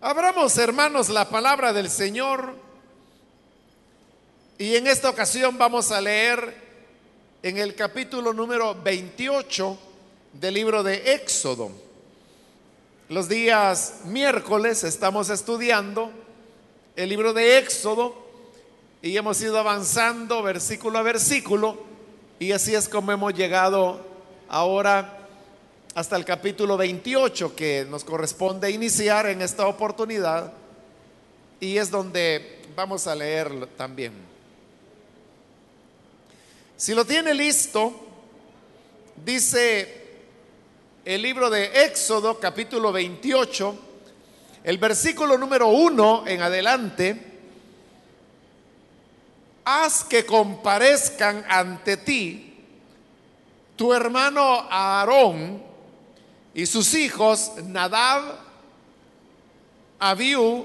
Abramos, hermanos, la palabra del Señor y en esta ocasión vamos a leer en el capítulo número 28 del libro de Éxodo. Los días miércoles estamos estudiando el libro de Éxodo y hemos ido avanzando versículo a versículo y así es como hemos llegado ahora hasta el capítulo 28 que nos corresponde iniciar en esta oportunidad y es donde vamos a leer también. Si lo tiene listo, dice el libro de Éxodo capítulo 28, el versículo número 1 en adelante, haz que comparezcan ante ti tu hermano Aarón y sus hijos Nadab, Abiú,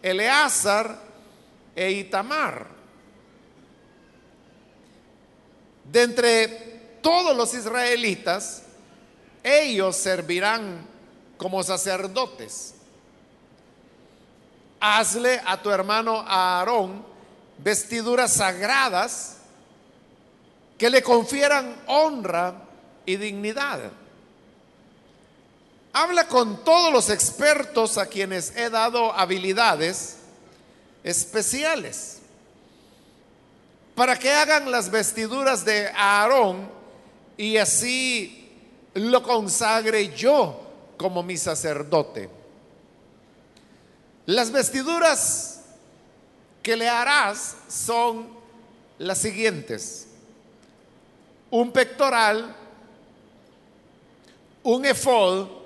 Eleazar e Itamar. De entre todos los israelitas, ellos servirán como sacerdotes. Hazle a tu hermano Aarón vestiduras sagradas que le confieran honra y dignidad. Habla con todos los expertos a quienes he dado habilidades especiales para que hagan las vestiduras de Aarón y así lo consagre yo como mi sacerdote. Las vestiduras que le harás son las siguientes. Un pectoral, un efod,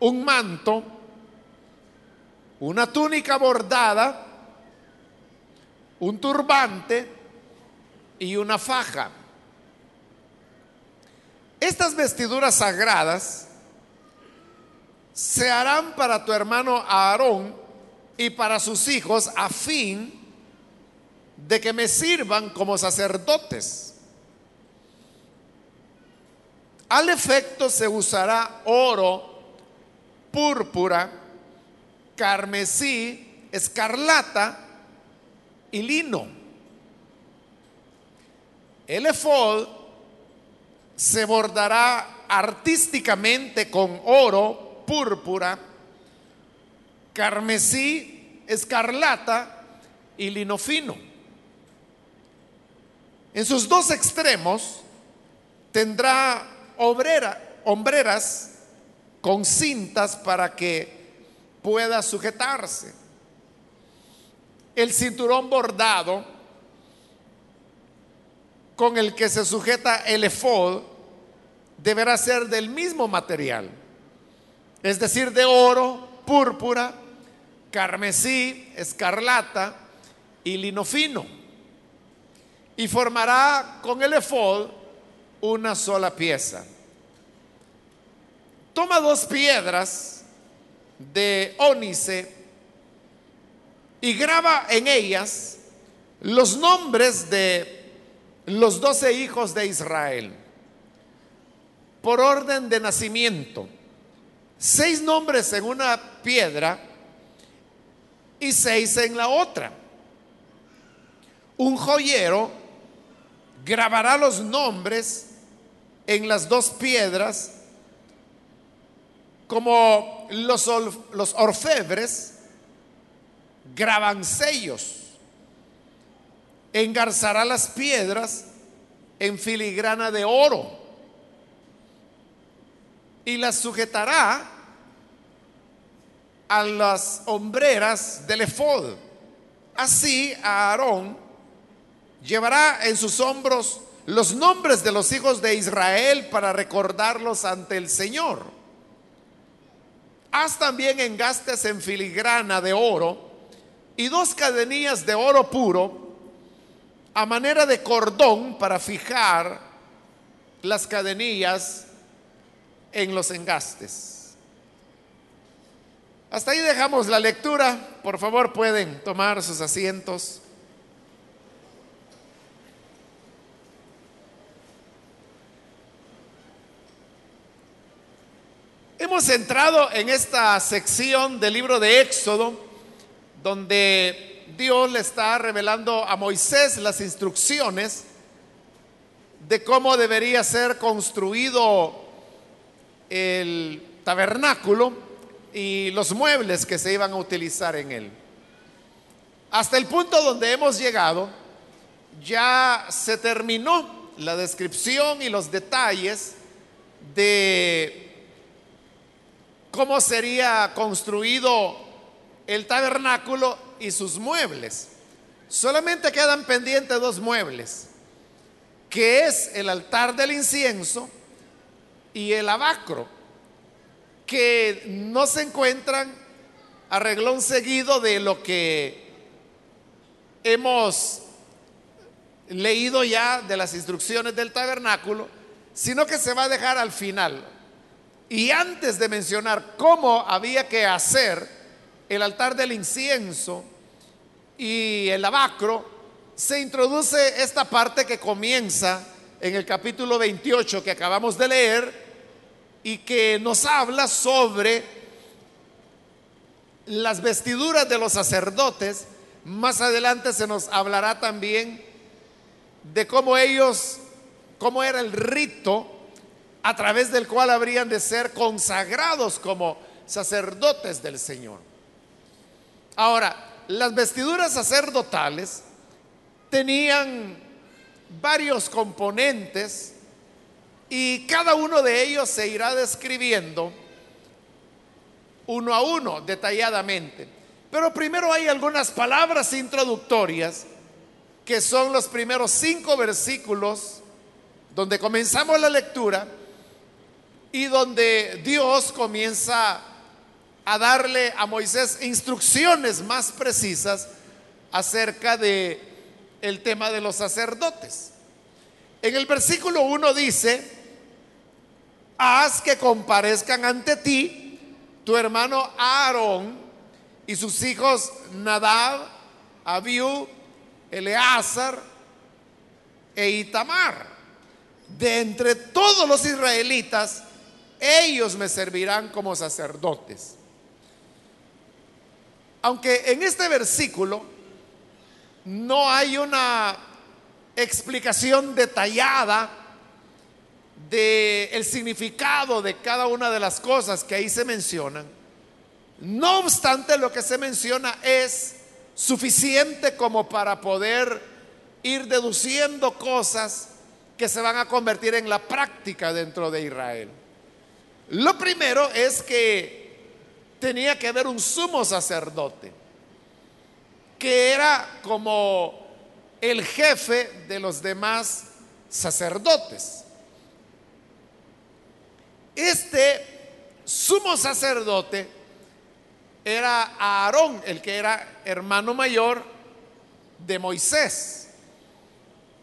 un manto, una túnica bordada, un turbante y una faja. Estas vestiduras sagradas se harán para tu hermano Aarón y para sus hijos a fin de que me sirvan como sacerdotes. Al efecto se usará oro, púrpura, carmesí, escarlata y lino. El efod se bordará artísticamente con oro, púrpura, carmesí, escarlata y lino fino. En sus dos extremos tendrá obrera, hombreras con cintas para que pueda sujetarse. El cinturón bordado con el que se sujeta el efod deberá ser del mismo material, es decir, de oro, púrpura, carmesí, escarlata y lino fino. Y formará con el efod una sola pieza. Toma dos piedras de ónice y graba en ellas los nombres de los doce hijos de Israel por orden de nacimiento. Seis nombres en una piedra y seis en la otra. Un joyero grabará los nombres en las dos piedras como los, los orfebres graban sellos. Engarzará las piedras en filigrana de oro y las sujetará a las hombreras del efod. Así Aarón llevará en sus hombros los nombres de los hijos de Israel para recordarlos ante el Señor. Haz también engastes en filigrana de oro y dos cadenillas de oro puro a manera de cordón para fijar las cadenillas en los engastes. Hasta ahí dejamos la lectura. Por favor, pueden tomar sus asientos. Hemos entrado en esta sección del libro de Éxodo, donde Dios le está revelando a Moisés las instrucciones de cómo debería ser construido el tabernáculo y los muebles que se iban a utilizar en él. Hasta el punto donde hemos llegado, ya se terminó la descripción y los detalles de cómo sería construido el tabernáculo y sus muebles. Solamente quedan pendientes dos muebles, que es el altar del incienso y el abacro, que no se encuentran a reglón seguido de lo que hemos leído ya de las instrucciones del tabernáculo, sino que se va a dejar al final. Y antes de mencionar cómo había que hacer el altar del incienso y el abacro, se introduce esta parte que comienza en el capítulo 28 que acabamos de leer y que nos habla sobre las vestiduras de los sacerdotes. Más adelante se nos hablará también de cómo ellos, cómo era el rito a través del cual habrían de ser consagrados como sacerdotes del Señor. Ahora, las vestiduras sacerdotales tenían varios componentes y cada uno de ellos se irá describiendo uno a uno detalladamente. Pero primero hay algunas palabras introductorias que son los primeros cinco versículos donde comenzamos la lectura y donde Dios comienza a darle a Moisés instrucciones más precisas acerca de el tema de los sacerdotes. En el versículo 1 dice, haz que comparezcan ante ti tu hermano Aarón y sus hijos Nadab, Abiú, Eleazar e Itamar. De entre todos los israelitas, ellos me servirán como sacerdotes. Aunque en este versículo no hay una explicación detallada del el significado de cada una de las cosas que ahí se mencionan, no obstante lo que se menciona es suficiente como para poder ir deduciendo cosas que se van a convertir en la práctica dentro de Israel. Lo primero es que tenía que haber un sumo sacerdote, que era como el jefe de los demás sacerdotes. Este sumo sacerdote era Aarón, el que era hermano mayor de Moisés.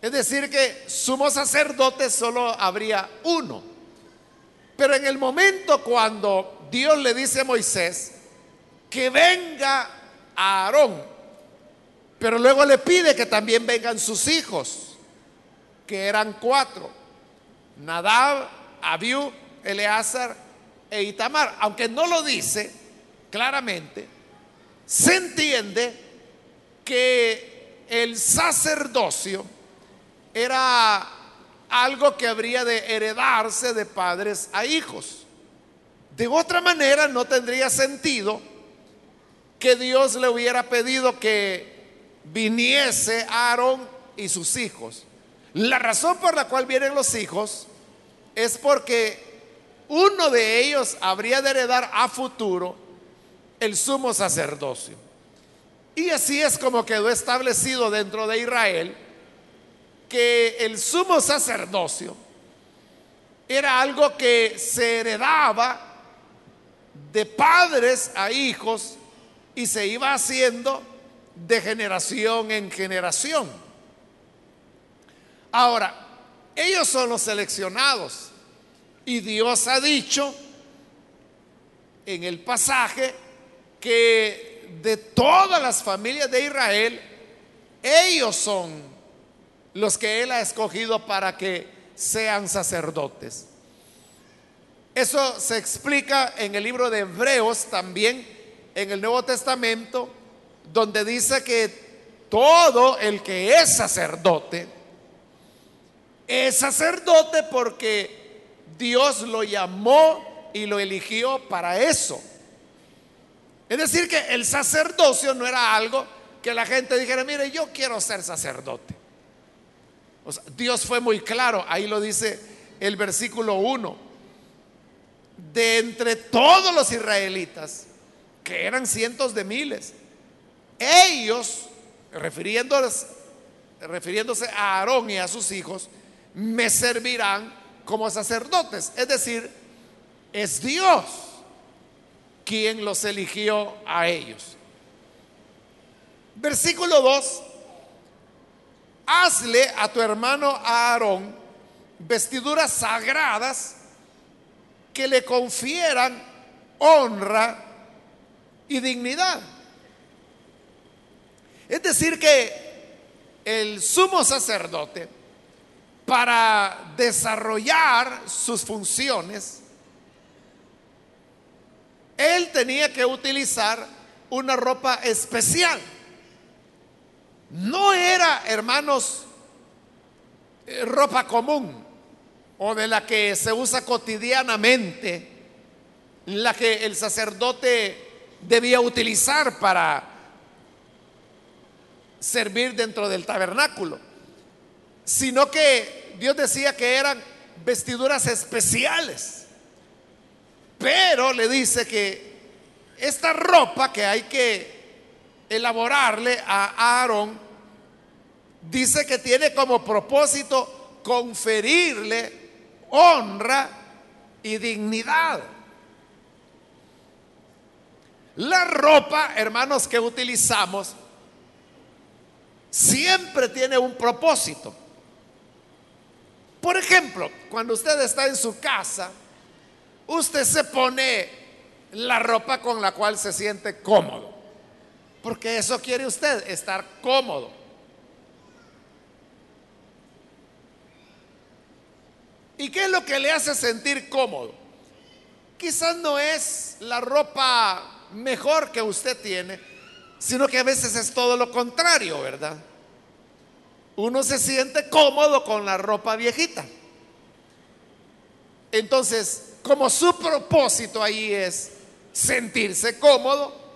Es decir, que sumo sacerdote solo habría uno. Pero en el momento cuando Dios le dice a Moisés que venga a Aarón, pero luego le pide que también vengan sus hijos, que eran cuatro, Nadab, Abiú, Eleazar e Itamar. Aunque no lo dice claramente, se entiende que el sacerdocio era algo que habría de heredarse de padres a hijos. De otra manera, no tendría sentido que Dios le hubiera pedido que viniese Aarón y sus hijos. La razón por la cual vienen los hijos es porque uno de ellos habría de heredar a futuro el sumo sacerdocio. Y así es como quedó establecido dentro de Israel que el sumo sacerdocio era algo que se heredaba de padres a hijos y se iba haciendo de generación en generación. Ahora, ellos son los seleccionados y Dios ha dicho en el pasaje que de todas las familias de Israel, ellos son los que Él ha escogido para que sean sacerdotes. Eso se explica en el libro de Hebreos también, en el Nuevo Testamento, donde dice que todo el que es sacerdote, es sacerdote porque Dios lo llamó y lo eligió para eso. Es decir, que el sacerdocio no era algo que la gente dijera, mire, yo quiero ser sacerdote. Dios fue muy claro, ahí lo dice el versículo 1. De entre todos los israelitas, que eran cientos de miles, ellos, refiriéndose, refiriéndose a Aarón y a sus hijos, me servirán como sacerdotes. Es decir, es Dios quien los eligió a ellos. Versículo 2. Hazle a tu hermano Aarón vestiduras sagradas que le confieran honra y dignidad. Es decir, que el sumo sacerdote, para desarrollar sus funciones, él tenía que utilizar una ropa especial. No era, hermanos, eh, ropa común o de la que se usa cotidianamente, la que el sacerdote debía utilizar para servir dentro del tabernáculo, sino que Dios decía que eran vestiduras especiales. Pero le dice que esta ropa que hay que elaborarle a Aarón, dice que tiene como propósito conferirle honra y dignidad. La ropa, hermanos, que utilizamos siempre tiene un propósito. Por ejemplo, cuando usted está en su casa, usted se pone la ropa con la cual se siente cómodo. Porque eso quiere usted, estar cómodo. ¿Y qué es lo que le hace sentir cómodo? Quizás no es la ropa mejor que usted tiene, sino que a veces es todo lo contrario, ¿verdad? Uno se siente cómodo con la ropa viejita. Entonces, como su propósito ahí es sentirse cómodo,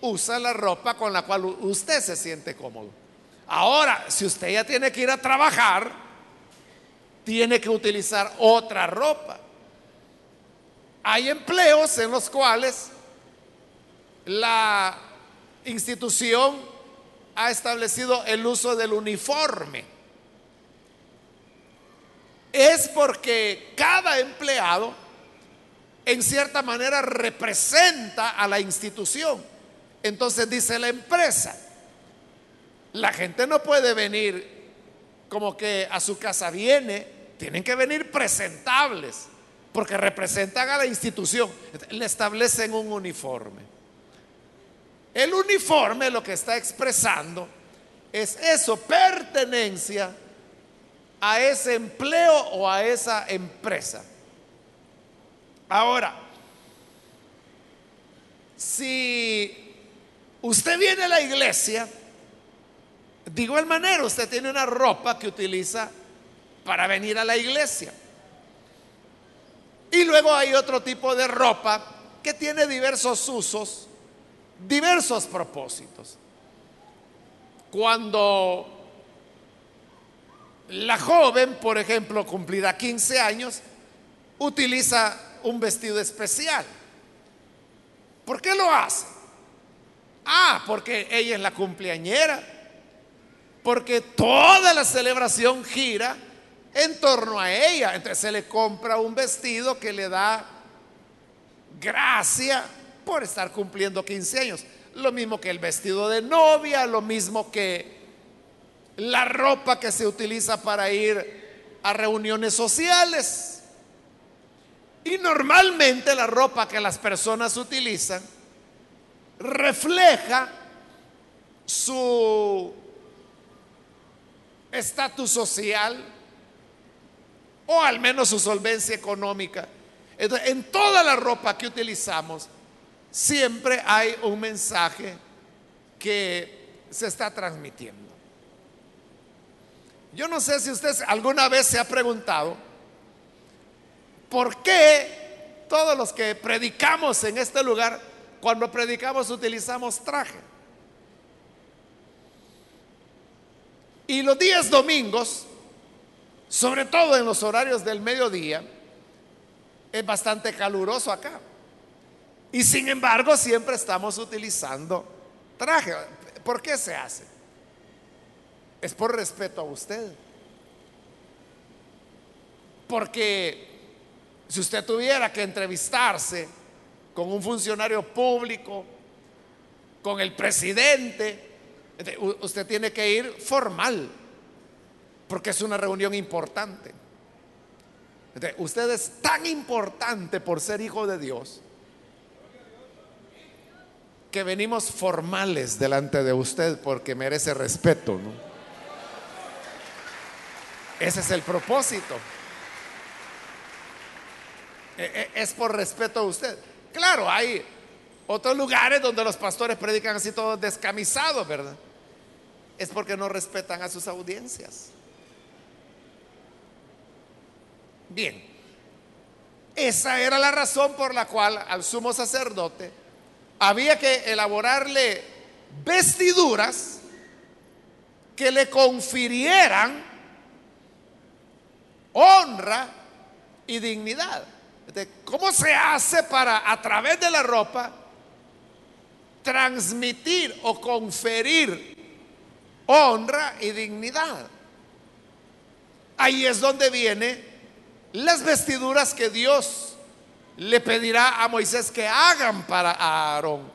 usa la ropa con la cual usted se siente cómodo. Ahora, si usted ya tiene que ir a trabajar, tiene que utilizar otra ropa. Hay empleos en los cuales la institución ha establecido el uso del uniforme. Es porque cada empleado en cierta manera representa a la institución. Entonces dice la empresa, la gente no puede venir como que a su casa viene, tienen que venir presentables, porque representan a la institución, le establecen un uniforme. El uniforme lo que está expresando es eso, pertenencia a ese empleo o a esa empresa. Ahora, si usted viene a la iglesia, de igual manera usted tiene una ropa que utiliza para venir a la iglesia. Y luego hay otro tipo de ropa que tiene diversos usos diversos propósitos. Cuando la joven, por ejemplo, cumplida 15 años, utiliza un vestido especial. ¿Por qué lo hace? Ah, porque ella es la cumpleañera. Porque toda la celebración gira en torno a ella. Entonces se le compra un vestido que le da gracia por estar cumpliendo 15 años. Lo mismo que el vestido de novia, lo mismo que la ropa que se utiliza para ir a reuniones sociales. Y normalmente la ropa que las personas utilizan refleja su estatus social o al menos su solvencia económica. Entonces, en toda la ropa que utilizamos, siempre hay un mensaje que se está transmitiendo. Yo no sé si usted alguna vez se ha preguntado por qué todos los que predicamos en este lugar, cuando predicamos utilizamos traje. Y los días domingos, sobre todo en los horarios del mediodía, es bastante caluroso acá. Y sin embargo, siempre estamos utilizando traje. ¿Por qué se hace? Es por respeto a usted. Porque si usted tuviera que entrevistarse con un funcionario público, con el presidente, usted tiene que ir formal, porque es una reunión importante. Usted es tan importante por ser hijo de Dios que venimos formales delante de usted porque merece respeto. Ese es el propósito. E, e, es por respeto a usted. Claro, hay otros lugares donde los pastores predican así todos descamisados, ¿verdad? Es porque no respetan a sus audiencias. Bien, esa era la razón por la cual al sumo sacerdote había que elaborarle vestiduras que le confirieran honra y dignidad. ¿Cómo se hace para a través de la ropa transmitir o conferir honra y dignidad? Ahí es donde viene las vestiduras que Dios le pedirá a Moisés que hagan para Aarón.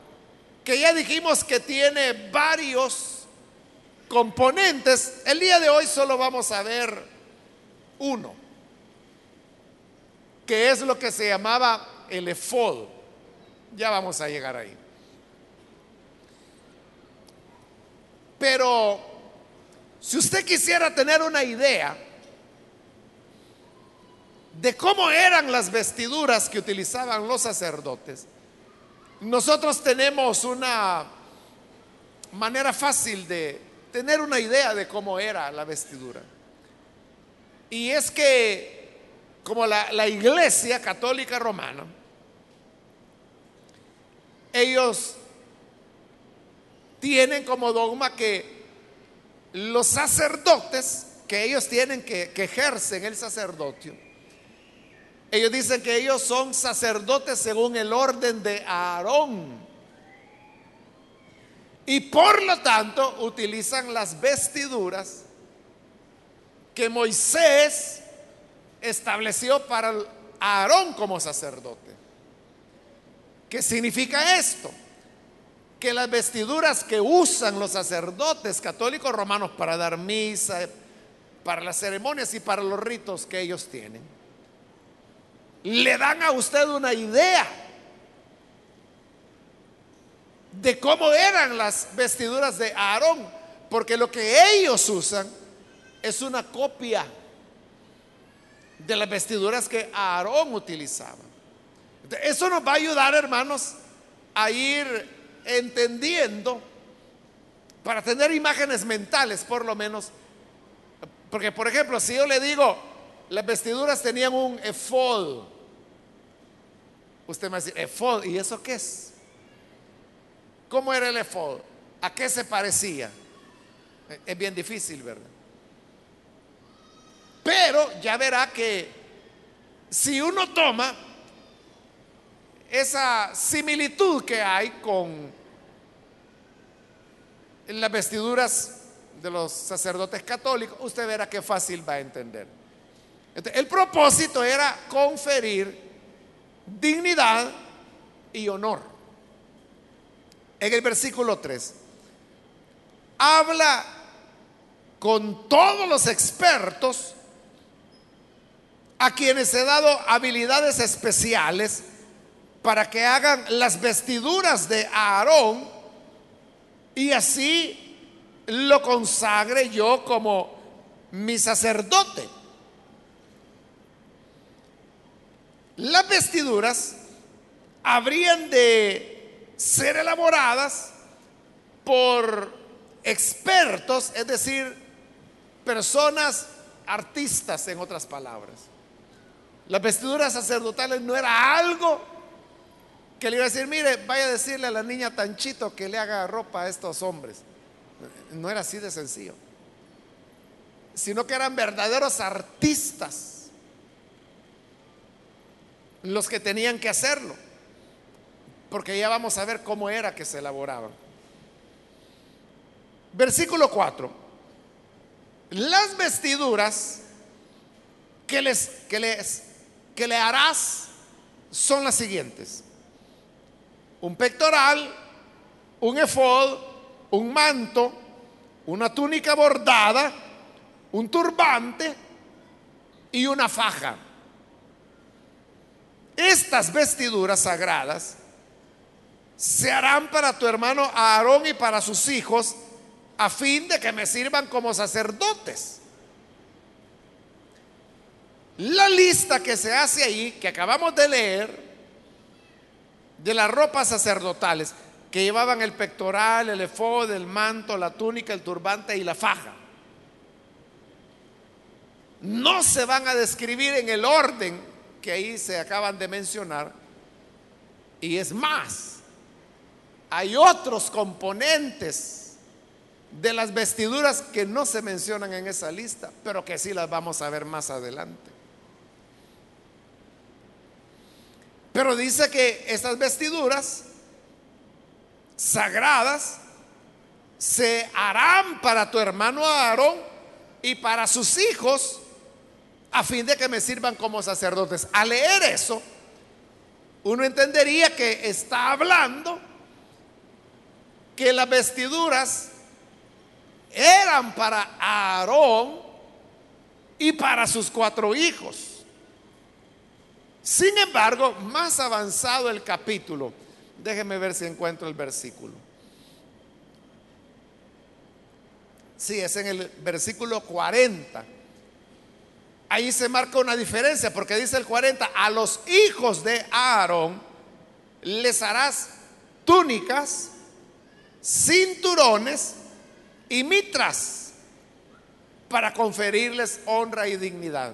Que ya dijimos que tiene varios componentes. El día de hoy solo vamos a ver uno que es lo que se llamaba el efod. Ya vamos a llegar ahí. Pero si usted quisiera tener una idea de cómo eran las vestiduras que utilizaban los sacerdotes, nosotros tenemos una manera fácil de tener una idea de cómo era la vestidura. Y es que como la, iglesia católica romana, ellos tienen como dogma que los sacerdotes que ellos tienen que, que ejercen el sacerdocio, ellos dicen que ellos son sacerdotes según el orden de Aarón. Y por lo tanto utilizan las vestiduras que Moisés estableció para Aarón como sacerdote. ¿Qué significa esto? Que las vestiduras que usan los sacerdotes católicos romanos para dar misa, para las ceremonias y para los ritos que ellos tienen, le dan a usted una idea de cómo eran las vestiduras de Aarón, porque lo que ellos usan es una copia de las vestiduras que Aarón utilizaba. Eso nos va a ayudar, hermanos, a ir entendiendo, para tener imágenes mentales, por lo menos. Porque, por ejemplo, si yo le digo, las vestiduras tenían un efod, usted me va a decir, ¿y eso qué es? ¿Cómo era el efod? ¿A qué se parecía? Es bien difícil, ¿verdad? Pero ya verá que si uno toma esa similitud que hay con las vestiduras de los sacerdotes católicos, usted verá qué fácil va a entender. el propósito era conferir dignidad y honor. En el versículo 3, habla con todos los expertos a quienes he dado habilidades especiales para que hagan las vestiduras de Aarón y así lo consagre yo como mi sacerdote. las vestiduras habrían de ser elaboradas por expertos, es decir, personas artistas en otras palabras. Las vestiduras sacerdotales no era algo que le iba a decir, mire, vaya a decirle a la niña Tanchito que le haga ropa a estos hombres. No era así de sencillo, sino que eran verdaderos artistas los que tenían que hacerlo, porque ya vamos a ver cómo era que se elaboraban. Versículo 4. Las vestiduras que les que les que le harás son las siguientes un pectoral, un efod, un manto, una túnica bordada, un turbante y una faja. Estas vestiduras sagradas se harán para tu hermano Aarón y para sus hijos a fin de que me sirvan como sacerdotes. La lista que se hace ahí, que acabamos de leer, de las ropas sacerdotales que llevaban el pectoral, el efod, el manto, la túnica, el turbante y la faja. No se van a describir en el orden que ahí se acaban de mencionar. Y es más, hay otros componentes de las vestiduras que no se mencionan en esa lista, pero que sí las vamos a ver más adelante. Pero dice que estas vestiduras sagradas se harán para tu hermano Aarón y para sus hijos a fin de que me sirvan como sacerdotes. Al leer eso, uno entendería que está hablando que las vestiduras eran para Aarón y para sus cuatro hijos. Sin embargo, más avanzado el capítulo, déjeme ver si encuentro el versículo. Sí, es en el versículo 40. Ahí se marca una diferencia porque dice el 40, a los hijos de Aarón les harás túnicas, cinturones y mitras para conferirles honra y dignidad.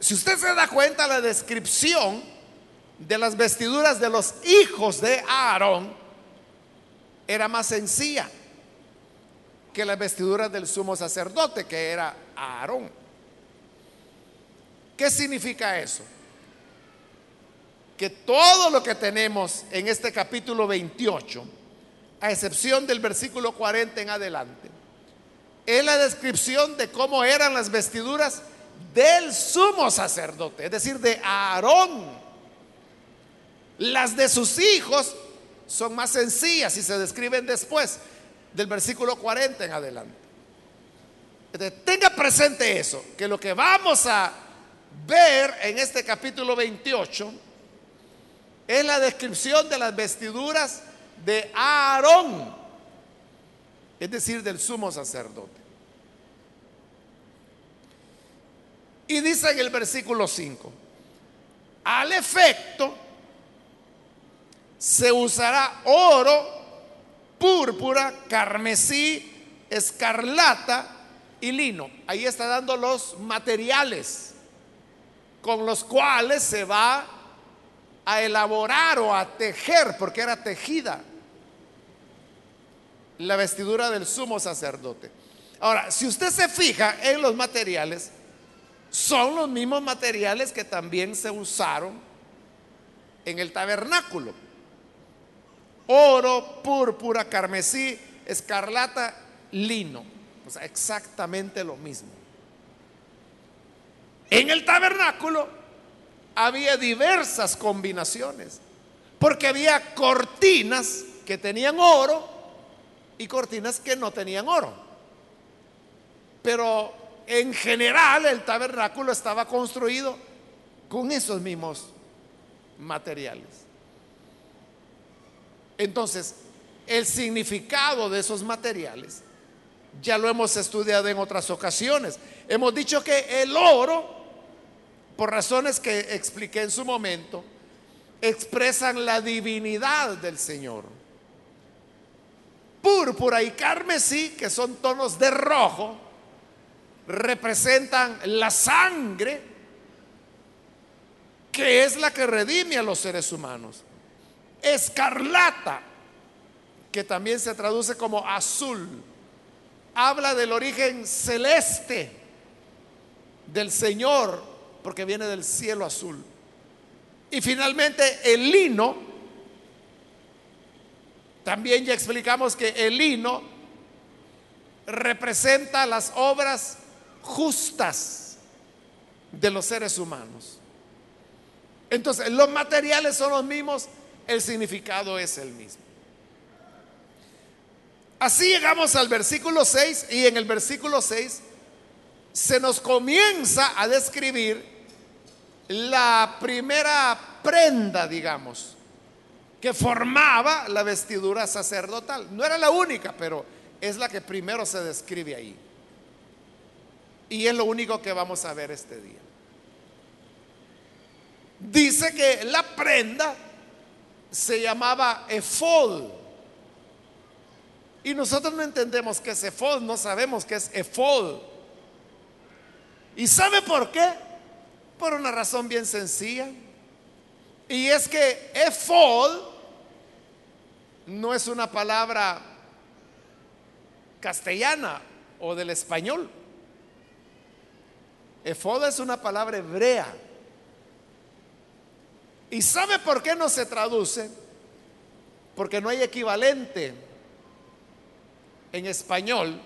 Si usted se da cuenta, la descripción de las vestiduras de los hijos de Aarón era más sencilla que las vestiduras del sumo sacerdote, que era Aarón. ¿Qué significa eso? Que todo lo que tenemos en este capítulo 28, a excepción del versículo 40 en adelante, es la descripción de cómo eran las vestiduras del sumo sacerdote, es decir, de Aarón. Las de sus hijos son más sencillas y se describen después del versículo 40 en adelante. tenga presente eso, que lo que vamos a ver en este capítulo 28 es la descripción de las vestiduras de Aarón, es decir, del sumo sacerdote. Y dice en el versículo 5, al efecto se usará oro, púrpura, carmesí, escarlata y lino. Ahí está dando los materiales con los cuales se va a elaborar o a tejer, porque era tejida la vestidura del sumo sacerdote. Ahora, si usted se fija en los materiales, son los mismos materiales que también se usaron en el tabernáculo. Oro, púrpura, carmesí, escarlata, lino. O sea, exactamente lo mismo. En el tabernáculo había diversas combinaciones, porque había cortinas que tenían oro y cortinas que no tenían oro. Pero en general el tabernáculo estaba construido con esos mismos materiales. Entonces, el significado de esos materiales ya lo hemos estudiado en otras ocasiones. Hemos dicho que el oro por razones que expliqué en su momento, expresan la divinidad del Señor. Púrpura y carmesí, que son tonos de rojo, representan la sangre que es la que redime a los seres humanos. Escarlata, que también se traduce como azul, habla del origen celeste del Señor, porque viene del cielo azul. Y finalmente el lino, también ya explicamos que el lino representa las obras justas de los seres humanos. Entonces, los materiales son los mismos, el significado es el mismo. Así llegamos al versículo 6 y en el versículo 6 se nos comienza a describir la primera prenda, digamos, que formaba la vestidura sacerdotal. No era la única, pero es la que primero se describe ahí. Y es lo único que vamos a ver este día. Dice que la prenda se llamaba efod. Y nosotros no entendemos qué es efod, no sabemos qué es efod. ¿Y sabe por qué? Por una razón bien sencilla. Y es que efod no es una palabra castellana o del español. Efod es una palabra hebrea. ¿Y sabe por qué no se traduce? Porque no hay equivalente en español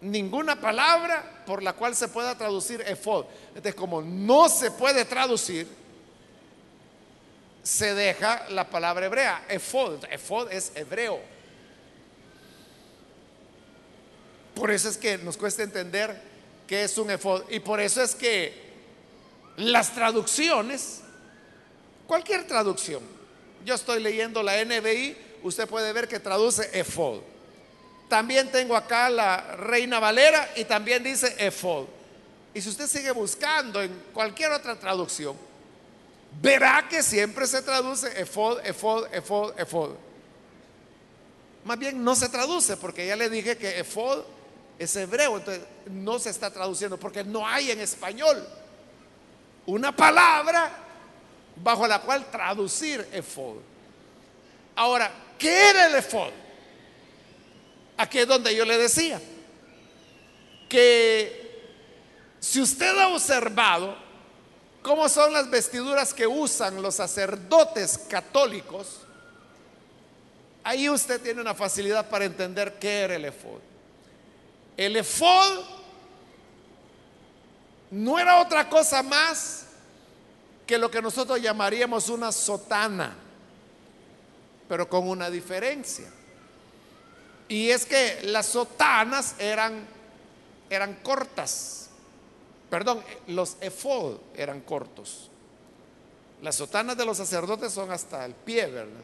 ninguna palabra por la cual se pueda traducir efod. Entonces, como no se puede traducir, se deja la palabra hebrea, efod. Efod es hebreo. Por eso es que nos cuesta entender qué es un efod. Y por eso es que las traducciones, cualquier traducción, yo estoy leyendo la NBI, usted puede ver que traduce efod. También tengo acá la Reina Valera y también dice efod. Y si usted sigue buscando en cualquier otra traducción, verá que siempre se traduce efod, efod, efod, efod. Más bien no se traduce porque ya le dije que efod es hebreo, entonces no se está traduciendo porque no hay en español una palabra bajo la cual traducir efod. Ahora, ¿qué era el efod? Aquí es donde yo le decía que si usted ha observado cómo son las vestiduras que usan los sacerdotes católicos, ahí usted tiene una facilidad para entender qué era el efod. El efod no era otra cosa más que lo que nosotros llamaríamos una sotana, pero con una diferencia. Y es que las sotanas eran, eran cortas. Perdón, los efod eran cortos. Las sotanas de los sacerdotes son hasta el pie, ¿verdad?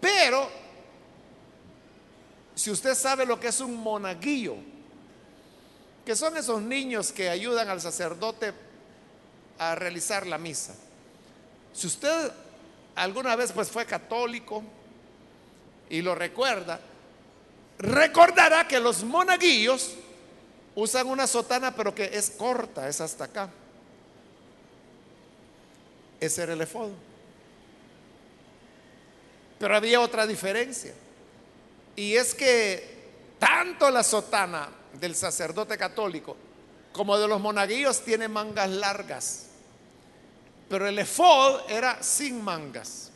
Pero, si usted sabe lo que es un monaguillo, que son esos niños que ayudan al sacerdote a realizar la misa. Si usted alguna vez pues fue católico, y lo recuerda, recordará que los monaguillos usan una sotana pero que es corta, es hasta acá. Ese era el efod. Pero había otra diferencia. Y es que tanto la sotana del sacerdote católico como de los monaguillos tiene mangas largas. Pero el efod era sin mangas.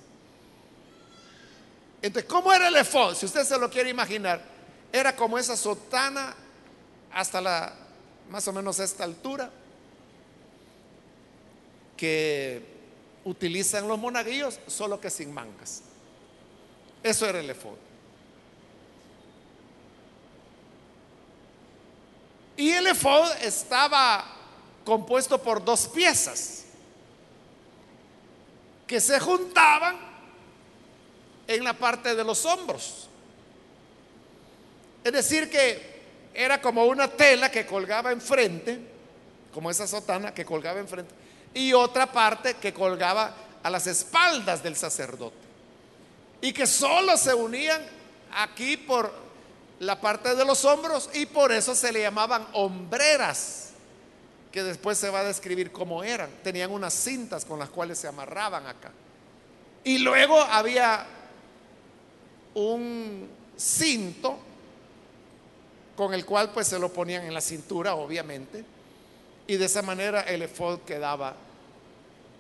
Entonces, ¿cómo era el efod? Si usted se lo quiere imaginar, era como esa sotana hasta la más o menos esta altura que utilizan los monaguillos, solo que sin mangas. Eso era el efod. Y el efod estaba compuesto por dos piezas que se juntaban en la parte de los hombros. Es decir, que era como una tela que colgaba enfrente como esa sotana que colgaba enfrente, y otra parte que colgaba a las espaldas del sacerdote. Y que solo se unían aquí por la parte de los hombros y por eso se le llamaban hombreras, que después se va a describir cómo eran. Tenían unas cintas con las cuales se amarraban acá. Y luego había un cinto con el cual pues se lo ponían en la cintura, obviamente, y de esa manera el efod quedaba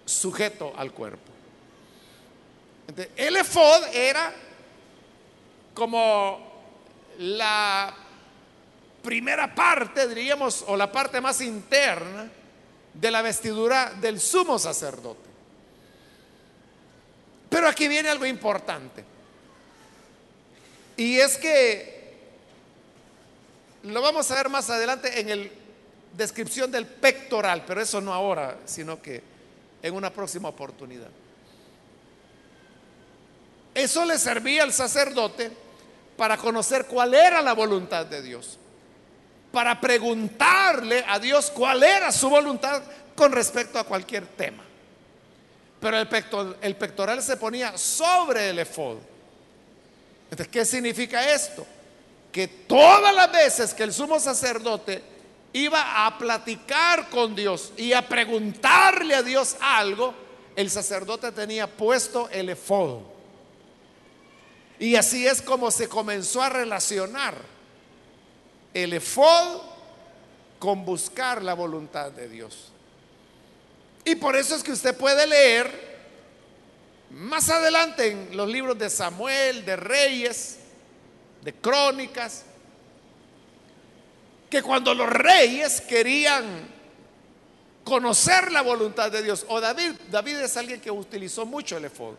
sujeto al cuerpo. el efod era como la primera parte, diríamos, o la parte más interna de la vestidura del sumo sacerdote. Pero aquí viene algo importante. Y es que lo vamos a ver más adelante en la descripción del pectoral, pero eso no ahora, sino que en una próxima oportunidad. Eso le servía al sacerdote para conocer cuál era la voluntad de Dios, para preguntarle a Dios cuál era su voluntad con respecto a cualquier tema. Pero el, pectoral, se ponía sobre el efod. Entonces, ¿qué significa esto? Que todas las veces que el sumo sacerdote iba a platicar con Dios y a preguntarle a Dios algo, el sacerdote tenía puesto el efod. Y así es como se comenzó a relacionar el efod con buscar la voluntad de Dios. Y por eso es que usted puede leer más adelante en los libros de Samuel, de Reyes, de Crónicas, que cuando los reyes querían conocer la voluntad de Dios, o David, David es alguien que utilizó mucho el efod,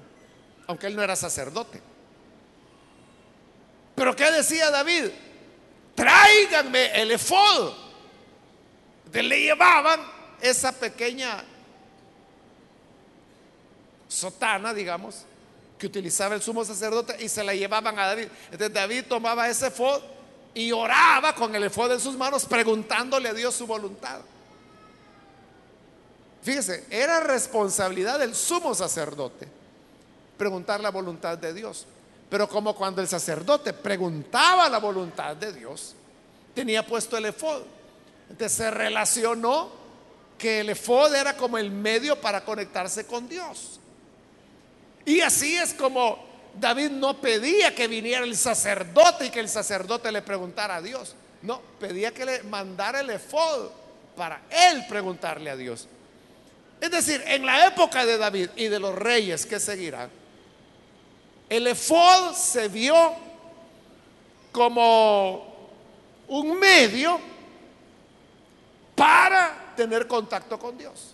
aunque él no era sacerdote. Pero ¿qué decía David? Tráiganme el efod. Le llevaban esa pequeña sotana, digamos, que utilizaba el sumo sacerdote y se la llevaban a David. Entonces David tomaba ese efod y oraba con el efod en sus manos preguntándole a Dios su voluntad. Fíjese, era responsabilidad del sumo sacerdote preguntar la voluntad de Dios. Pero como cuando el sacerdote preguntaba la voluntad de Dios, tenía puesto el efod. Entonces se relacionó que el efod era como el medio para conectarse con Dios. Y así es como David no pedía que viniera el sacerdote y que el sacerdote le preguntara a Dios. No, pedía que le mandara el efod para él preguntarle a Dios. Es decir, en la época de David y de los reyes que seguirán, el efod se vio como un medio para tener contacto con Dios.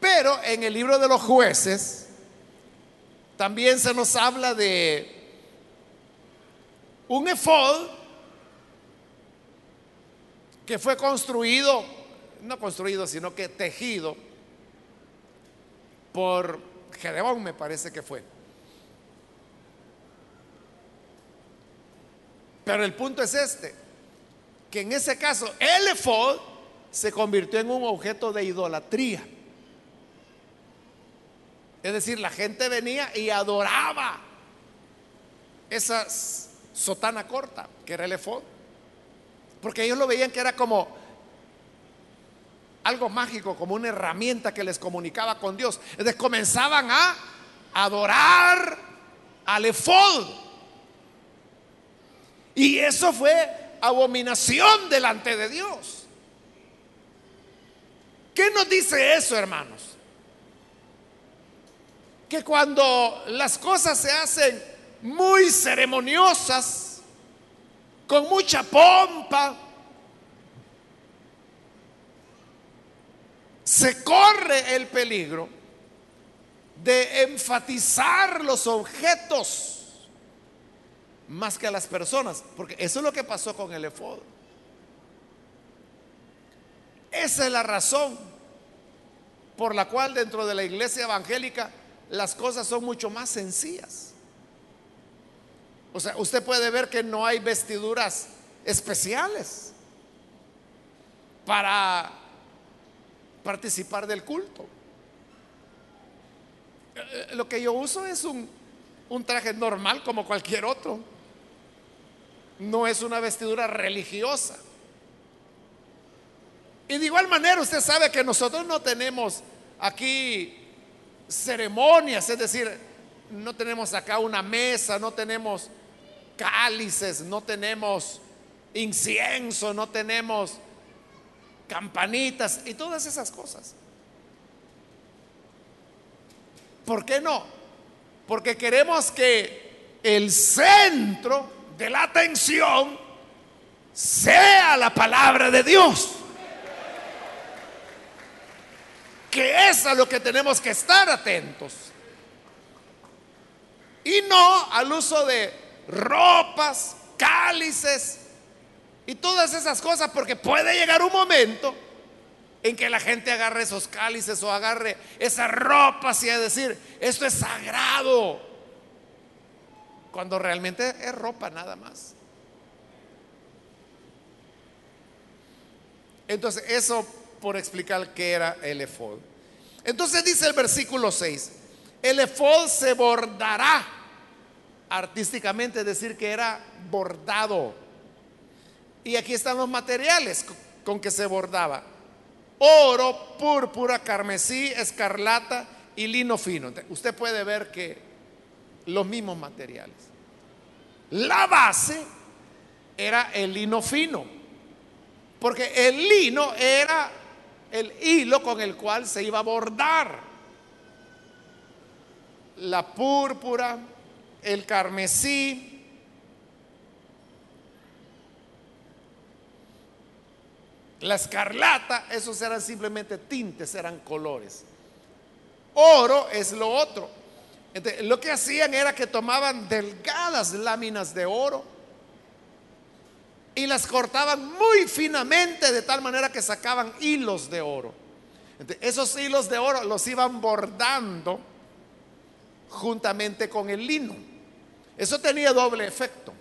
Pero en el libro de los jueces también se nos habla de un efod que fue construido, no construido, sino que tejido por Gedeón me parece que fue. Pero el punto es este, que en ese caso el se convirtió en un objeto de idolatría. Es decir, la gente venía y adoraba esa sotana corta, que era el. Porque ellos lo veían que era como algo mágico, como una herramienta que les comunicaba con Dios. Entonces comenzaban a adorar al efod. Y eso fue abominación delante de Dios. ¿Qué nos dice eso, hermanos? Que cuando las cosas se hacen muy ceremoniosas, con mucha pompa, se corre el peligro de enfatizar los objetos más que a las personas, porque eso es lo que pasó con el efod. Esa es la razón por la cual dentro de la iglesia evangélica las cosas son mucho más sencillas. O sea, usted puede ver que no hay vestiduras especiales. para participar del culto. Eh, Lo que yo uso es un, un traje normal como cualquier otro. No es una vestidura religiosa. Y de igual manera usted sabe que nosotros no tenemos aquí ceremonias, es decir, no tenemos acá una mesa, no tenemos cálices, no tenemos incienso, no tenemos campanitas y todas esas cosas. ¿Por qué no? Porque queremos que el centro de la atención sea la palabra de Dios. Que es a lo que tenemos que estar atentos. Y no al uso de ropas, cálices y todas esas cosas, porque puede llegar un momento en que la gente agarre esos cálices o agarre esas ropas y a decir, esto es sagrado, cuando realmente es ropa nada más. Entonces, eso por explicar qué era el efod. Entonces dice el versículo 6, el efod se bordará artísticamente, es decir, que era bordado. Y aquí están los materiales con que se bordaba. Oro, púrpura, carmesí, escarlata y lino fino. Usted puede ver que los mismos materiales. La base era el lino fino, porque el lino era el hilo con el cual se iba a bordar. La púrpura, el carmesí, la escarlata, esos eran simplemente tintes, eran colores. Oro es lo otro. Lo que hacían era que tomaban delgadas láminas de oro y las cortaban muy finamente de tal manera que sacaban hilos de oro. Esos hilos de oro los iban bordando juntamente con el lino. Eso tenía doble efecto.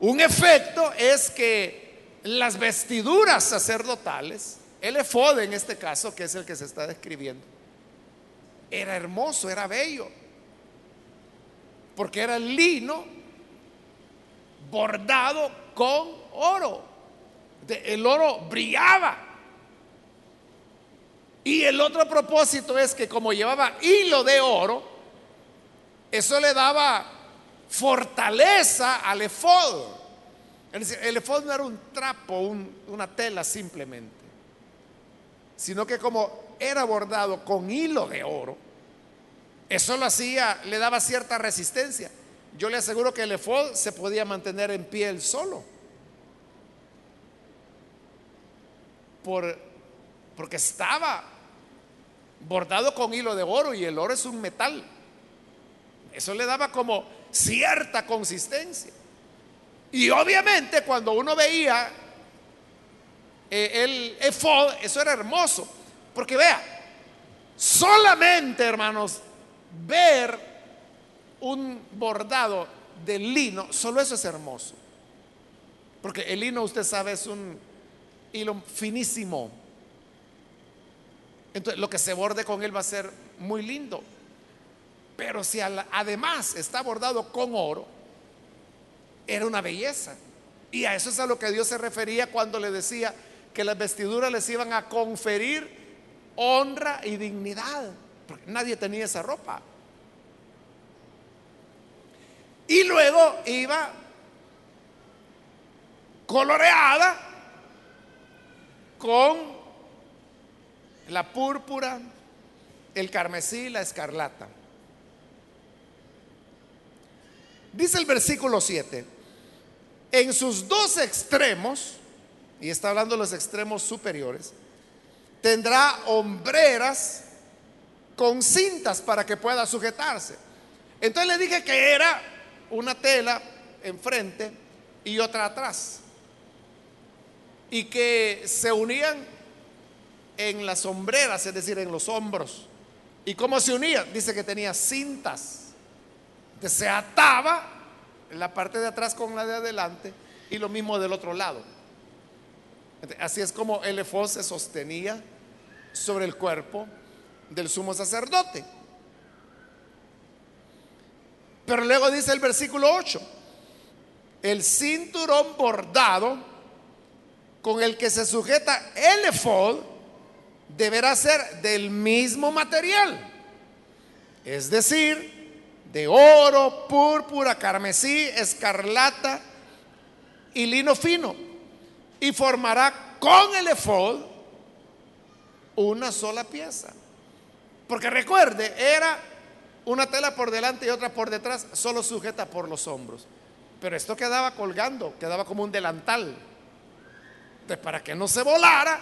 Un efecto es que las vestiduras sacerdotales, el efod en este caso, que es el que se está describiendo, era hermoso, era bello, porque era lino bordado con oro. El oro brillaba. Y el otro propósito es que como llevaba hilo de oro, eso le daba fortaleza al efod. El efod no era un trapo, una tela simplemente, sino que como era bordado con hilo de oro, eso lo hacía, le daba cierta resistencia. Yo le aseguro que el efod se podía mantener en pie solo. Por, porque estaba bordado con hilo de oro y el oro es un metal. Eso le daba como cierta consistencia. Y obviamente cuando uno veía eh, el efod, eso era hermoso. Porque vea, solamente hermanos, ver un bordado de lino, solo eso es hermoso. Porque el lino, usted sabe, es un hilo finísimo. Entonces, lo que se borde con él va a ser muy lindo. Pero si además está bordado con oro, era una belleza. Y a eso es a lo que Dios se refería cuando le decía que las vestiduras les iban a conferir honra y dignidad. Porque nadie tenía esa ropa. Y luego iba coloreada con la púrpura, el carmesí, la escarlata. Dice el versículo 7, en sus dos extremos, y está hablando de los extremos superiores, tendrá hombreras con cintas para que pueda sujetarse. Entonces le dije que era una tela enfrente y otra atrás. Y que se unían en las sombreras, es decir, en los hombros. ¿Y cómo se unían? Dice que tenía cintas. se ataba la parte de atrás con la de adelante y lo mismo del otro lado. Así es como el se sostenía sobre el cuerpo del sumo sacerdote. Pero luego dice el versículo 8, el cinturón bordado con el que se sujeta el deberá ser del mismo material, es decir, de oro, púrpura, carmesí, escarlata y lino fino, y formará con el efod una sola pieza. Porque recuerde, era una tela por delante y otra por detrás, solo sujeta por los hombros. Pero esto quedaba colgando, quedaba como un delantal. Entonces, para que no se volara,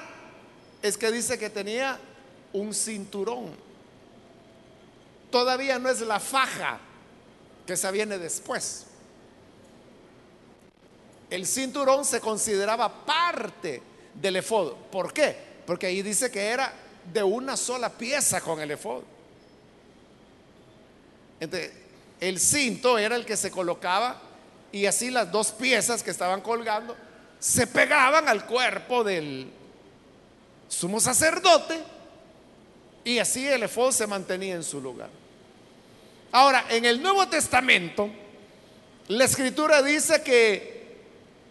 es que dice que tenía un cinturón. Todavía no es la faja que se viene después. El cinturón se consideraba parte del efod. ¿Por qué? Porque ahí dice que era de una sola pieza con el efod. El cinto era el que se colocaba y así las dos piezas que estaban colgando se pegaban al cuerpo del sumo sacerdote y así el efod se mantenía en su lugar. Ahora, en el Nuevo Testamento, la escritura dice que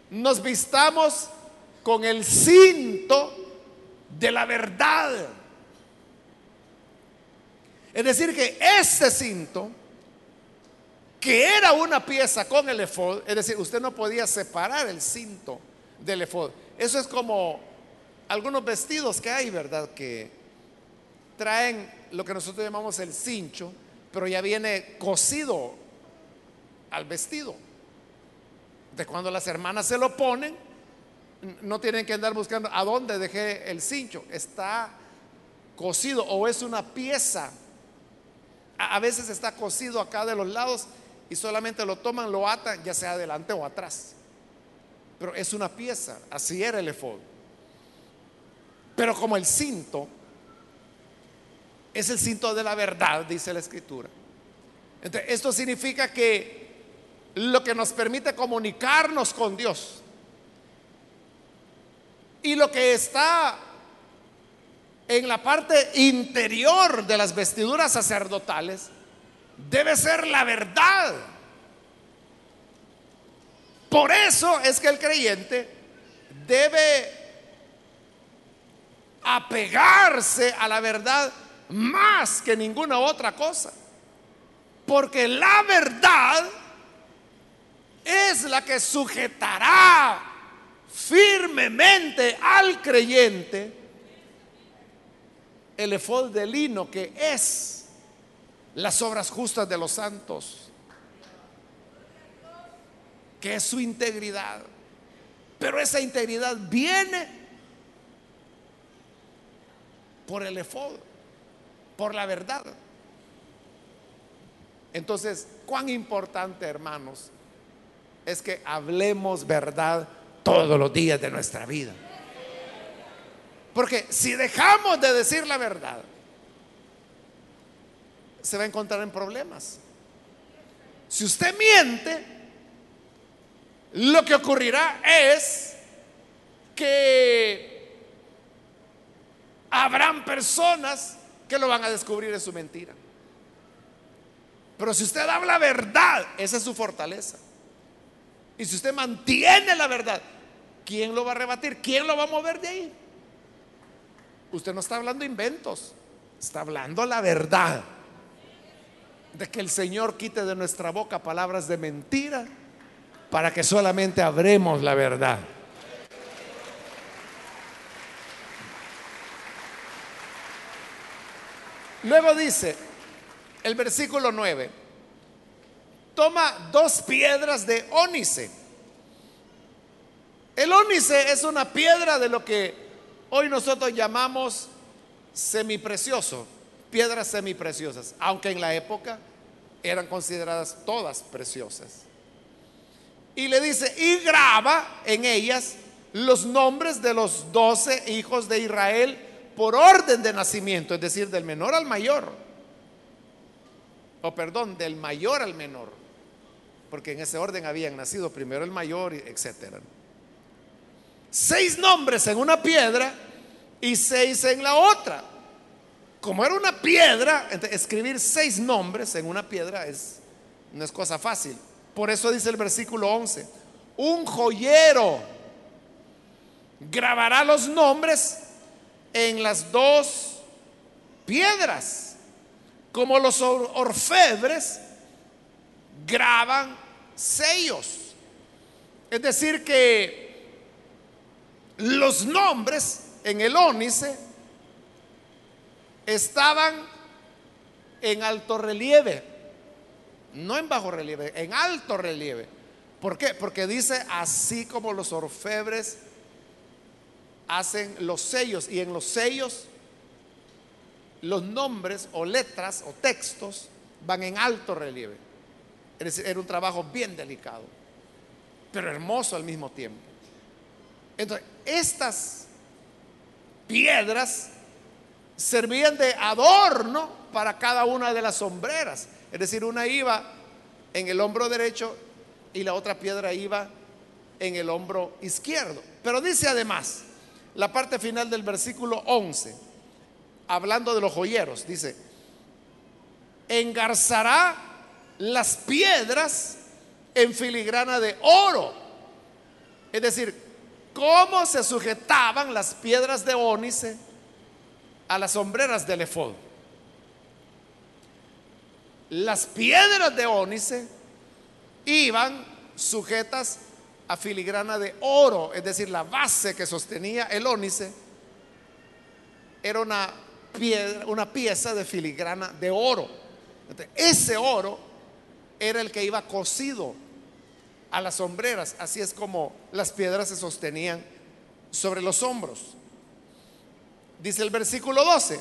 nos vistamos con el cinto de la verdad. Es decir, que este cinto, que era una pieza con el efod, es decir, usted no podía separar el cinto del efod. Eso es como algunos vestidos que hay, ¿verdad? Que traen lo que nosotros llamamos el cincho, pero ya viene cosido al vestido. De cuando las hermanas se lo ponen, no tienen que andar buscando a dónde dejé el cincho. Está cosido o es una pieza a veces está cosido acá de los lados y solamente lo toman, lo atan, ya sea adelante o atrás. Pero es una pieza, así era el efod. Pero como el cinto es el cinto de la verdad, dice la escritura. Entonces, esto significa que lo que nos permite comunicarnos con Dios y lo que está en la parte interior de las vestiduras sacerdotales debe ser la verdad. Por eso es que el creyente debe apegarse a la verdad más que ninguna otra cosa. Porque la verdad es la que sujetará firmemente al creyente el efod de lino que es las obras justas de los santos, que es su integridad. Pero esa integridad viene por el efod, por la verdad. Entonces, cuán importante, hermanos, es que hablemos verdad todos los días de nuestra vida. Porque si dejamos de decir la verdad, se va a encontrar en problemas. Si usted miente, lo que ocurrirá es que habrán personas que lo van a descubrir en su mentira. Pero si usted habla verdad, esa es su fortaleza. Y si usted mantiene la verdad, ¿quién lo va a rebatir? ¿Quién lo va a mover de ahí? Usted no está hablando inventos, está hablando la verdad. De que el Señor quite de nuestra boca palabras de mentira para que solamente habremos la verdad. Luego dice el versículo 9, toma dos piedras de ónice. El ónice es una piedra de lo que hoy nosotros llamamos semiprecioso, piedras semipreciosas, aunque en la época eran consideradas todas preciosas. Y le dice, y graba en ellas los nombres de los doce hijos de Israel por orden de nacimiento, es decir, del menor al mayor. O perdón, del mayor al menor. Porque en ese orden habían nacido primero el mayor, etcétera seis nombres en una piedra y seis en la otra. Como era una piedra, escribir seis nombres en una piedra es, no es cosa fácil. Por eso dice el versículo 11, un joyero grabará los nombres en las dos piedras, como los orfebres graban sellos. Es decir, que los nombres en el ónice estaban en alto relieve, no en bajo relieve, en alto relieve. ¿Por qué? Porque dice así como los orfebres hacen los sellos y en los sellos los nombres o letras o textos van en alto relieve. era un trabajo bien delicado, pero hermoso al mismo tiempo. Entonces, estas piedras servían de adorno para cada una de las sombreras. Es decir, una iba en el hombro derecho y la otra piedra iba en el hombro izquierdo. Pero dice además, la parte final del versículo 11, hablando de los joyeros, dice, engarzará las piedras en filigrana de oro. Es decir, cómo se sujetaban las piedras de ónice a las sombreras del efod. Las piedras de ónice iban sujetas a filigrana de oro, es decir, la base que sostenía el ónice era una piedra, una pieza de filigrana de oro. ese oro era el que iba cosido a las sombreras, así es como las piedras se sostenían sobre los hombros. Dice el versículo 12,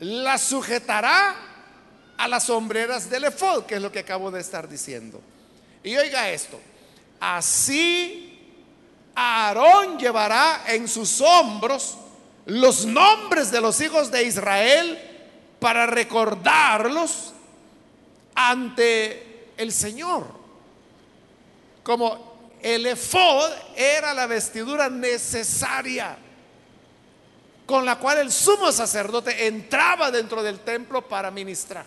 la sujetará a las sombreras del efod, que es lo que acabo de estar diciendo. Y oiga esto, Así Aarón llevará en sus hombros los nombres de los hijos de Israel para recordarlos ante el Señor. Como el efod era la vestidura necesaria con la cual el sumo sacerdote entraba dentro del templo para ministrar.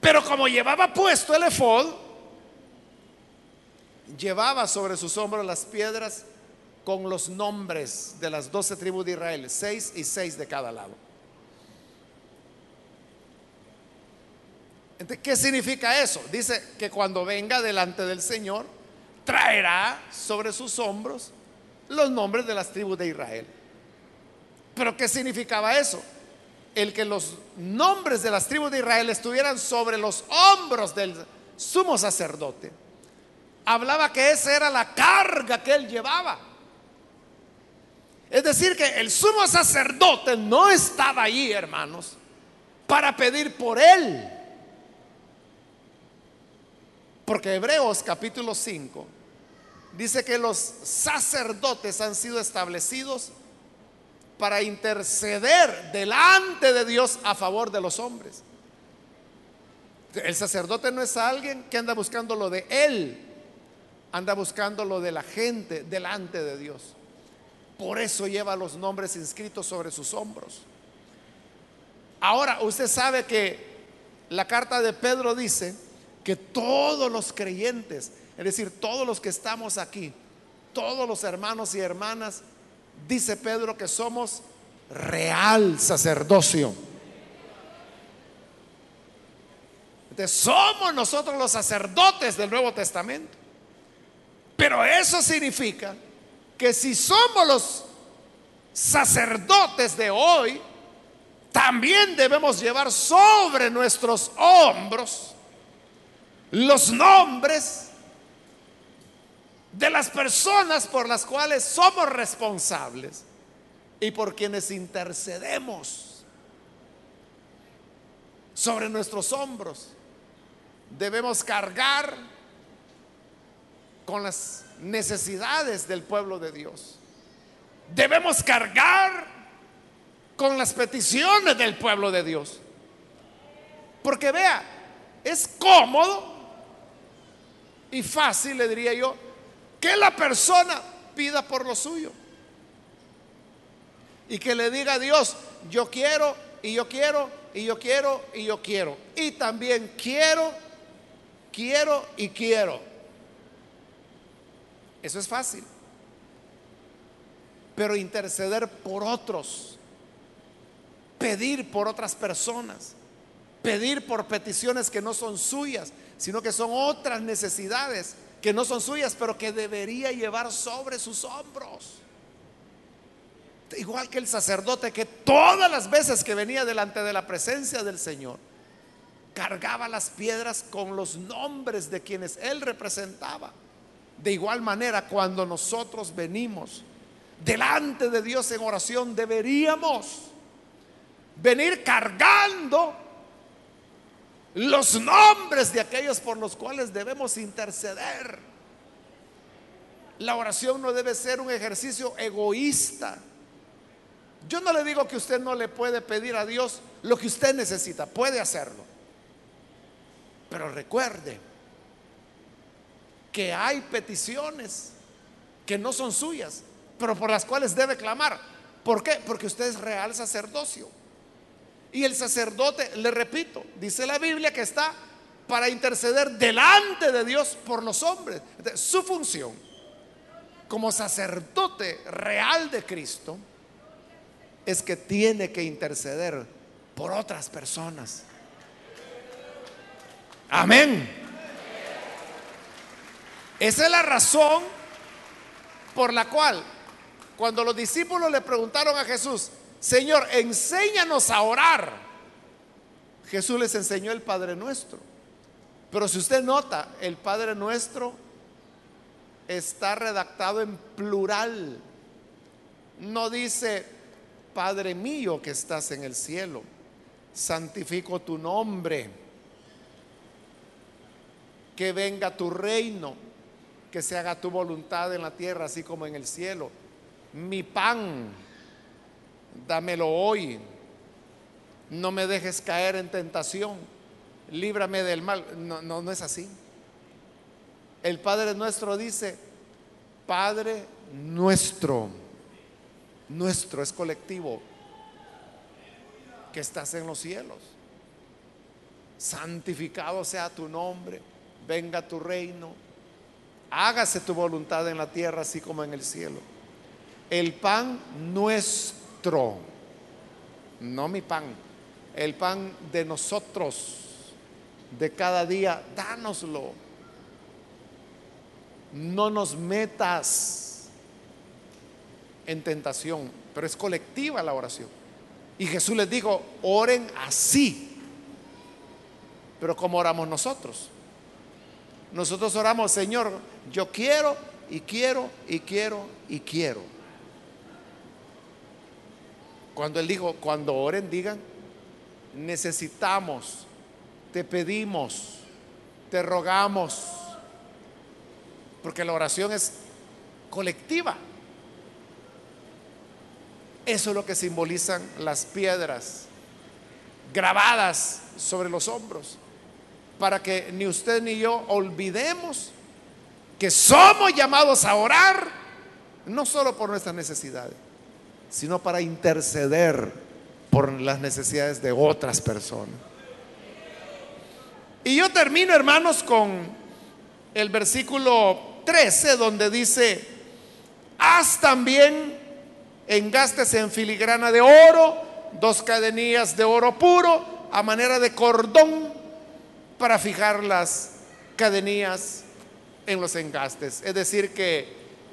Pero como llevaba puesto el efod, llevaba sobre sus hombros las piedras con los nombres de las doce tribus de Israel, seis y seis de cada lado. ¿qué significa eso? Dice que cuando venga delante del Señor, traerá sobre sus hombros los nombres de las tribus de Israel. Pero ¿qué significaba eso? El que los nombres de las tribus de Israel estuvieran sobre los hombros del sumo sacerdote hablaba que esa era la carga que él llevaba. Es decir, que el sumo sacerdote no estaba allí, hermanos, para pedir por él. Porque Hebreos capítulo 5 dice que los sacerdotes han sido establecidos para interceder delante de Dios a favor de los hombres. El sacerdote no es alguien que anda buscando lo de él, anda buscando lo de la gente delante de Dios. Por eso lleva los nombres inscritos sobre sus hombros. Ahora, usted sabe que la carta de Pedro dice que todos los creyentes, es decir, todos los que estamos aquí, todos los hermanos y hermanas, dice Pedro que somos real sacerdocio. Entonces, somos nosotros los sacerdotes del Nuevo Testamento. Pero eso significa que si somos los sacerdotes de hoy, también debemos llevar sobre nuestros hombros los nombres de las personas por las cuales somos responsables y por quienes intercedemos sobre nuestros hombros. Debemos cargar con las necesidades del pueblo de Dios. Debemos cargar con las peticiones del pueblo de Dios. Porque vea, es cómodo y fácil, le diría yo, que la persona pida por lo suyo. Y que le diga a Dios, yo quiero y yo quiero y yo quiero y yo quiero. Y también quiero, quiero y quiero. Eso es fácil. Pero interceder por otros, pedir por otras personas, pedir por peticiones que no son suyas, sino que son otras necesidades que no son suyas, pero que debería llevar sobre sus hombros. Igual que el sacerdote que todas las veces que venía delante de la presencia del Señor, cargaba las piedras con los nombres de quienes él representaba. De igual manera, cuando nosotros venimos delante de Dios en oración, deberíamos venir cargando los nombres de aquellos por los cuales debemos interceder. La oración no debe ser un ejercicio egoísta. Yo no le digo que usted no le puede pedir a Dios lo que usted necesita, puede hacerlo. Pero recuerde que hay peticiones que no son suyas, pero por las cuales debe clamar. ¿Por qué? Porque usted es real sacerdocio. Y el sacerdote, le repito, dice la Biblia que está para interceder delante de Dios por los hombres. Su función como sacerdote real de Cristo es que tiene que interceder por otras personas. Amén. Esa es la razón por la cual cuando los discípulos le preguntaron a Jesús, Señor, enséñanos a orar. Jesús les enseñó el Padre Nuestro. Pero si usted nota, el Padre Nuestro está redactado en plural. No dice, Padre mío que estás en el cielo, santifico tu nombre, que venga tu reino, que se haga tu voluntad en la tierra así como en el cielo. Mi pan dámelo hoy. No me dejes caer en tentación. Líbrame del mal. No, no, es así. El Padre nuestro dice, Padre nuestro, nuestro es colectivo, que estás en los cielos. Santificado sea tu nombre, venga tu reino, hágase tu voluntad en la tierra así como en el cielo. El pan nuestro no mi pan, el pan de nosotros, de cada día, dánoslo. No nos metas en tentación, pero es colectiva la oración. Y Jesús les dijo, oren así. Pero ¿cómo oramos nosotros? Nosotros oramos, Señor, yo quiero y quiero y quiero y quiero. Cuando él dijo, cuando oren, digan, necesitamos, te pedimos, te rogamos, porque la oración es colectiva. Eso es lo que simbolizan las piedras grabadas sobre los hombros, para que ni usted ni yo olvidemos que somos llamados a orar, no solo por nuestras necesidades, sino para interceder por las necesidades de otras personas. Y yo termino, hermanos, con el versículo 13, donde dice, haz también engastes en filigrana de oro, dos cadenillas de oro puro, a manera de cordón, para fijar las cadenillas en los engastes. Es decir, que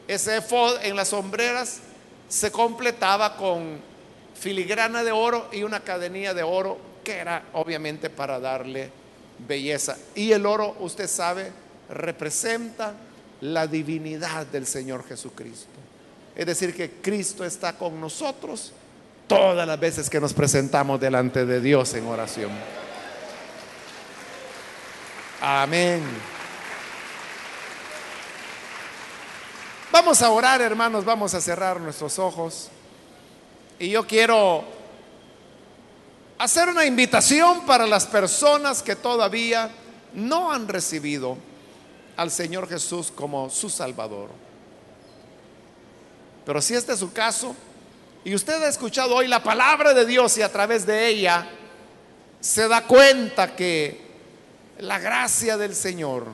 ese efod en las sombreras se completaba con filigrana de oro y una cadenilla de oro que era obviamente para darle belleza. Y el oro, usted sabe, representa la divinidad del Señor Jesucristo. Es decir, que Cristo está con nosotros todas las veces que nos presentamos delante de Dios en oración. Amén. Vamos a orar, hermanos, vamos a cerrar nuestros ojos. Y yo quiero hacer una invitación para las personas que todavía no han recibido al Señor Jesús como su Salvador. Pero si este es su caso, y usted ha escuchado hoy la palabra de Dios y a través de ella se da cuenta que la gracia del Señor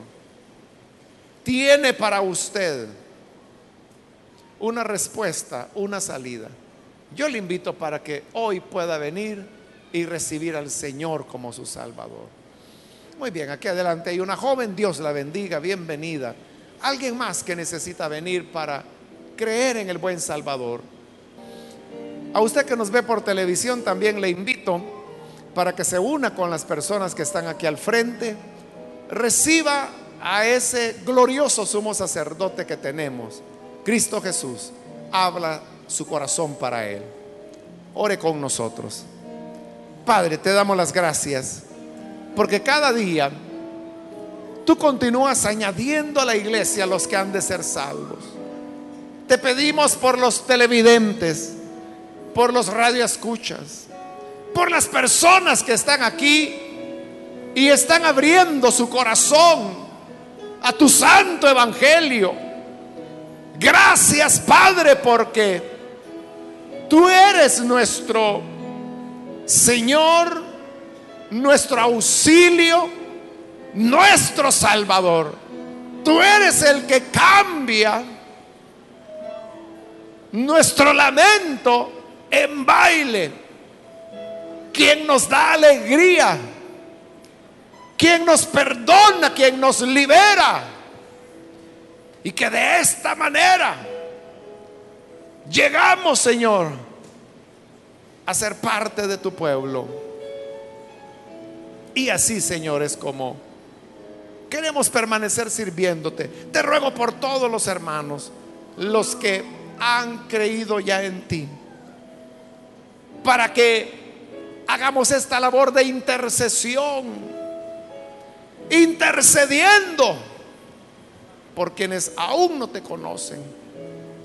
tiene para usted una respuesta, una salida. Yo le invito para que hoy pueda venir y recibir al Señor como su Salvador. Muy bien, aquí adelante hay una joven, Dios la bendiga, bienvenida. Alguien más que necesita venir para creer en el buen Salvador. A usted que nos ve por televisión también le invito para que se una con las personas que están aquí al frente, reciba a ese glorioso sumo sacerdote que tenemos, Cristo Jesús. Habla su corazón para él. Ore con nosotros. Padre, te damos las gracias porque cada día tú continúas añadiendo a la iglesia los que han de ser salvos. Te pedimos por los televidentes, por los radioescuchas, por las personas que están aquí y están abriendo su corazón a tu santo evangelio. Gracias, Padre, porque tú eres nuestro Señor, nuestro auxilio, nuestro Salvador. Tú eres el que cambia nuestro lamento en baile, quien nos da alegría, quien nos perdona, quien nos libera. Y que de esta manera llegamos, Señor, a ser parte de tu pueblo. Y así, Señor, es como queremos permanecer sirviéndote. Te ruego por todos los hermanos, los que han creído ya en ti para que hagamos esta labor de intercesión, intercediendo por quienes aún no te conocen.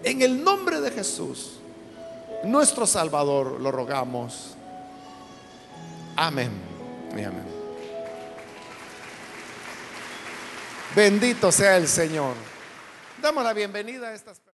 En el nombre de Jesús, nuestro Salvador, lo rogamos. Amén y amén. Bendito sea el Señor. Damos la bienvenida a estas personas.